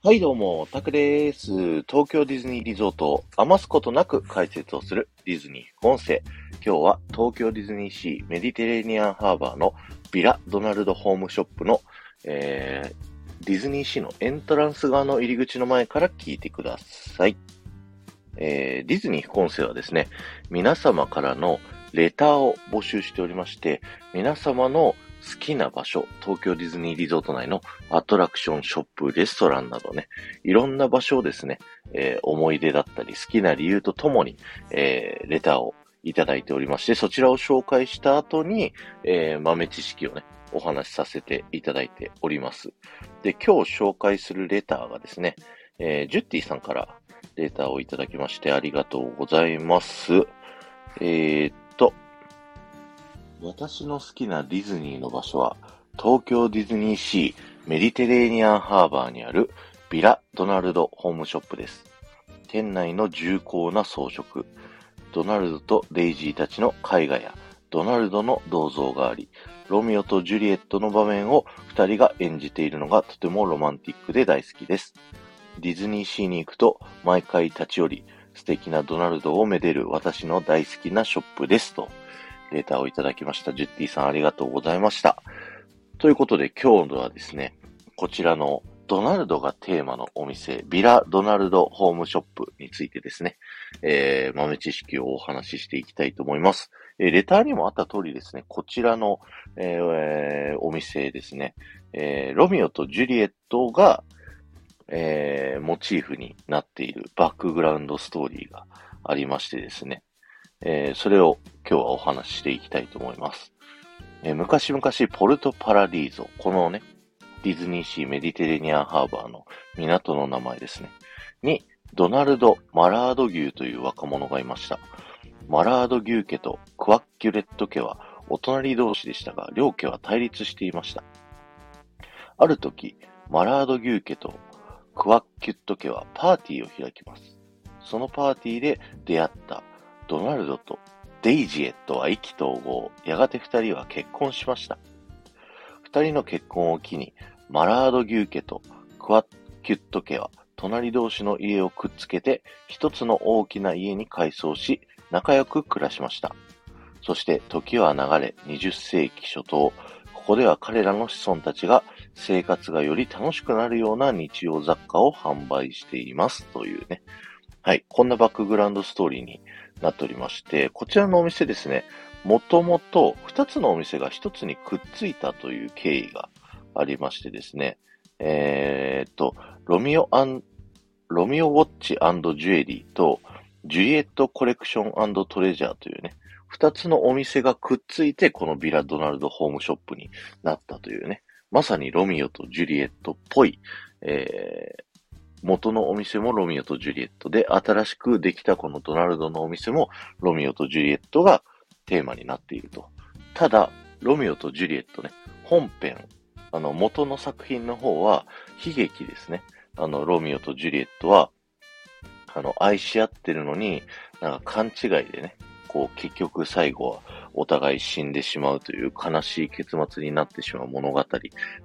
はい、どうも、タクです。東京ディズニーリゾートを余すことなく解説をするディズニー副音声。今日は東京ディズニーシーメディテレーニアンハーバーのビラ・ドナルド・ホームショップの、えー、ディズニーシーのエントランス側の入り口の前から聞いてください。えー、ディズニー副音声はですね、皆様からのレターを募集しておりまして、皆様の好きな場所、東京ディズニーリゾート内のアトラクション、ショップ、レストランなどね、いろんな場所をですね、えー思い出だったり好きな理由とともに、えーレターをいただいておりまして、そちらを紹介した後に、えー豆知識をね、お話しさせていただいております。で、今日紹介するレターがですね、えージュッティさんからレターをいただきましてありがとうございます。えー、私の好きなディズニーの場所は、東京ディズニーシーメディテレーニアンハーバーにあるビラ・ドナルド・ホームショップです。店内の重厚な装飾、ドナルドとデイジーたちの絵画やドナルドの銅像があり、ロミオとジュリエットの場面を二人が演じているのがとてもロマンティックで大好きです。ディズニーシーに行くと毎回立ち寄り、素敵なドナルドをめでる私の大好きなショップですと、レターをいただきました。ジュッティさんありがとうございました。ということで今日はですね、こちらのドナルドがテーマのお店、ビラ・ドナルド・ホームショップについてですね、えー、豆知識をお話ししていきたいと思います。えーレターにもあった通りですね、こちらの、えーえお店ですね、えーロミオとジュリエットが、えーモチーフになっているバックグラウンドストーリーがありましてですね、えーそれを今日はお話ししていきたいと思います。えー昔々ポルトパラディーゾ、このね、ディズニーシーメディテレニアンハーバーの港の名前ですね。に、ドナルド・マラード牛という若者がいました。マラード牛家とクワッキュレット家はお隣同士でしたが、両家は対立していました。ある時、マラード牛家とクワッキュット家はパーティーを開きます。そのパーティーで出会ったドナルドとデイジエットは意気投合。やがて二人は結婚しました。二人の結婚を機に、マラード牛家とクワッキュット家は隣同士の家をくっつけて一つの大きな家に改装し、仲良く暮らしました。そして時は流れ、20世紀初頭、ここでは彼らの子孫たちが生活がより楽しくなるような日用雑貨を販売していますというね。はい。こんなバックグラウンドストーリーになっておりまして、こちらのお店ですね、もともと2つのお店が1つにくっついたという経緯がありましてですね、えーっと、ロミオ、ロミオウォッチジュエリーと、ジュリエットコレクショントレジャーというね、2つのお店がくっついて、このビラ・ドナルド・ホームショップになったというね、まさにロミオとジュリエットっぽい、えー元のお店もロミオとジュリエットで、新しくできたこのドナルドのお店もロミオとジュリエットがテーマになっていると。ただ、ロミオとジュリエットね、本編、あの、元の作品の方は悲劇ですね。あの、ロミオとジュリエットは、あの、愛し合ってるのに、なんか勘違いでね、こう、結局最後はお互い死んでしまうという悲しい結末になってしまう物語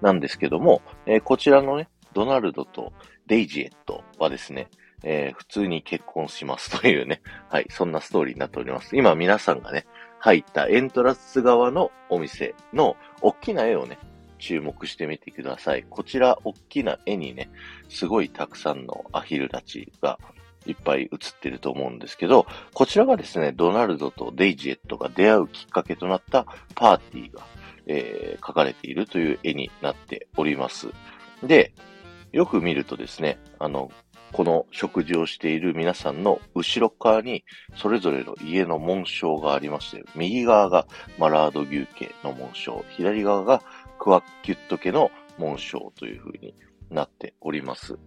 なんですけども、えーこちらのね、ドナルドとデイジエットはですね、えー普通に結婚しますというね、はい、そんなストーリーになっております。今皆さんがね、入ったエントランス側のお店の大きな絵をね、注目してみてください。こちら、大きな絵にね、すごいたくさんのアヒルたちがいっぱい写ってると思うんですけど、こちらがですね、ドナルドとデイジエットが出会うきっかけとなったパーティーが、えー描かれているという絵になっております。で、よく見るとですね、あの、この食事をしている皆さんの後ろ側に、それぞれの家の紋章がありまして、右側がマラード牛家の紋章、左側がクワッキュット家の紋章という風になっております。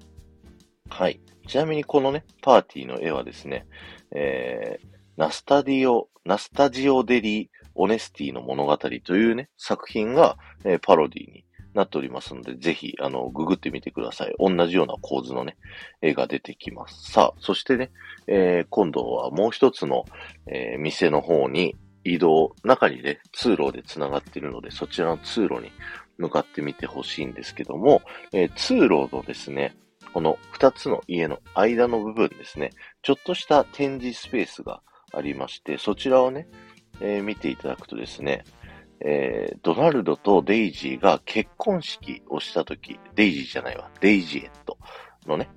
はい。ちなみにこのね、パーティーの絵はですね、えー、ナスタディオ、ナスタジオデリーオネスティの物語というね、作品が、えーパロディになっておりますので、ぜひ、あの、ググってみてください。同じような構図のね、絵が出てきます。さあ、そしてね、えー今度はもう一つの、えー店の方に移動、中にね、通路で繋がっているので、そちらの通路に向かってみてほしいんですけども、えー通路のですね、この二つの家の間の部分ですね、ちょっとした展示スペースがありまして、そちらをね、えー、見ていただくとですね、えー、ドナルドとデイジーが結婚式をしたとき、デイジーじゃないわ、デイジエットのね、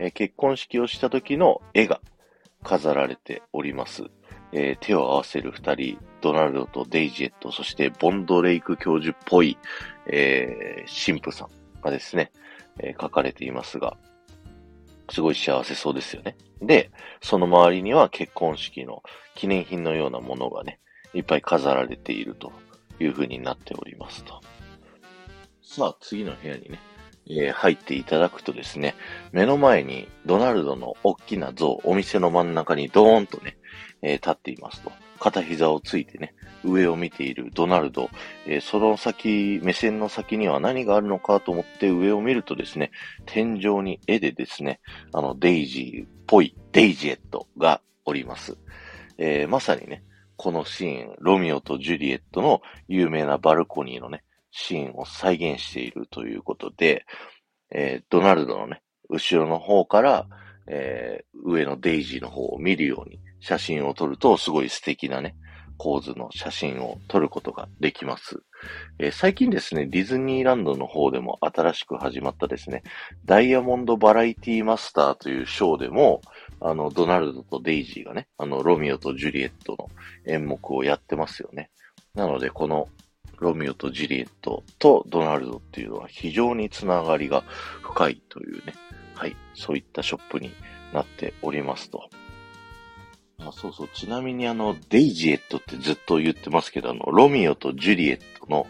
えー、結婚式をした時の絵が飾られております。えー、手を合わせる二人、ドナルドとデイジエット、そしてボンドレイク教授っぽい、えー、神父さんがですね、えー、書かれていますが、すごい幸せそうですよね。で、その周りには結婚式の記念品のようなものがね、いっぱい飾られているという風になっておりますと。さあ、次の部屋にね、えー、入っていただくとですね、目の前にドナルドの大きな像、お店の真ん中にドーンとね、えー、立っていますと。片膝をついてね、上を見ているドナルド、えー、その先、目線の先には何があるのかと思って上を見るとですね、天井に絵でですね、あの、デイジーっぽいデイジエットがおります。えー、まさにね、このシーン、ロミオとジュリエットの有名なバルコニーのね、シーンを再現しているということで、えー、ドナルドのね、後ろの方から、えー、上のデイジーの方を見るように写真を撮ると、すごい素敵なね、構図の写真を撮ることができます。えー、最近ですね、ディズニーランドの方でも新しく始まったですね、ダイヤモンドバラエティマスターというショーでも、あの、ドナルドとデイジーがね、あの、ロミオとジュリエットの演目をやってますよね。なので、このロミオとジュリエットとドナルドっていうのは非常につながりが深いというね、はい、そういったショップになっておりますと。あそうそう、ちなみにあの、デイジエットってずっと言ってますけど、あの、ロミオとジュリエットの、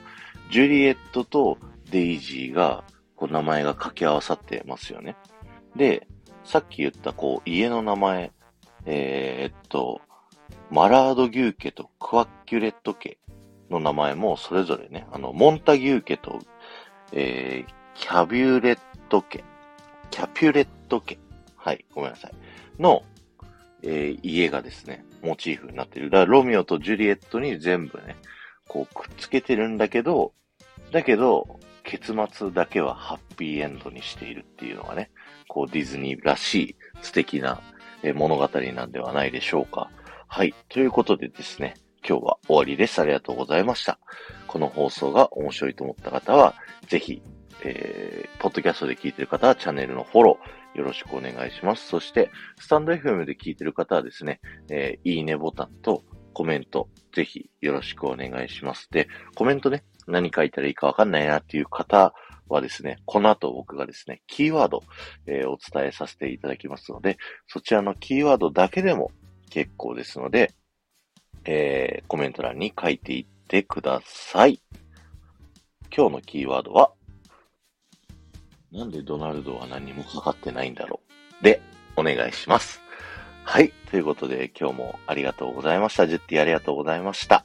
ジュリエットとデイジーが、こう名前が掛け合わさってますよね。で、さっき言ったこう、家の名前、えー、っと、マラード牛家とクワッキュレット家の名前もそれぞれね、あの、モンタギュー家と、えー、キャビュレット家、キャピュレット家、はい、ごめんなさい、の、えー、家がですね、モチーフになっている。だから、ロミオとジュリエットに全部ね、こう、くっつけてるんだけど、だけど、結末だけはハッピーエンドにしているっていうのがね、こう、ディズニーらしい素敵な物語なんではないでしょうか。はい。ということでですね、今日は終わりです。ありがとうございました。この放送が面白いと思った方は、ぜひ、えー、ポッドキャストで聞いてる方はチャンネルのフォローよろしくお願いします。そして、スタンド FM で聞いてる方はですね、えー、いいねボタンとコメント、ぜひよろしくお願いします。で、コメントね、何書いたらいいかわかんないなっていう方はですね、この後僕がですね、キーワード、えー、お伝えさせていただきますので、そちらのキーワードだけでも結構ですので、えー、コメント欄に書いていってください。今日のキーワードは、なんでドナルドは何もかかってないんだろうで、お願いします。はい。ということで、今日もありがとうございました。ジェッティありがとうございました。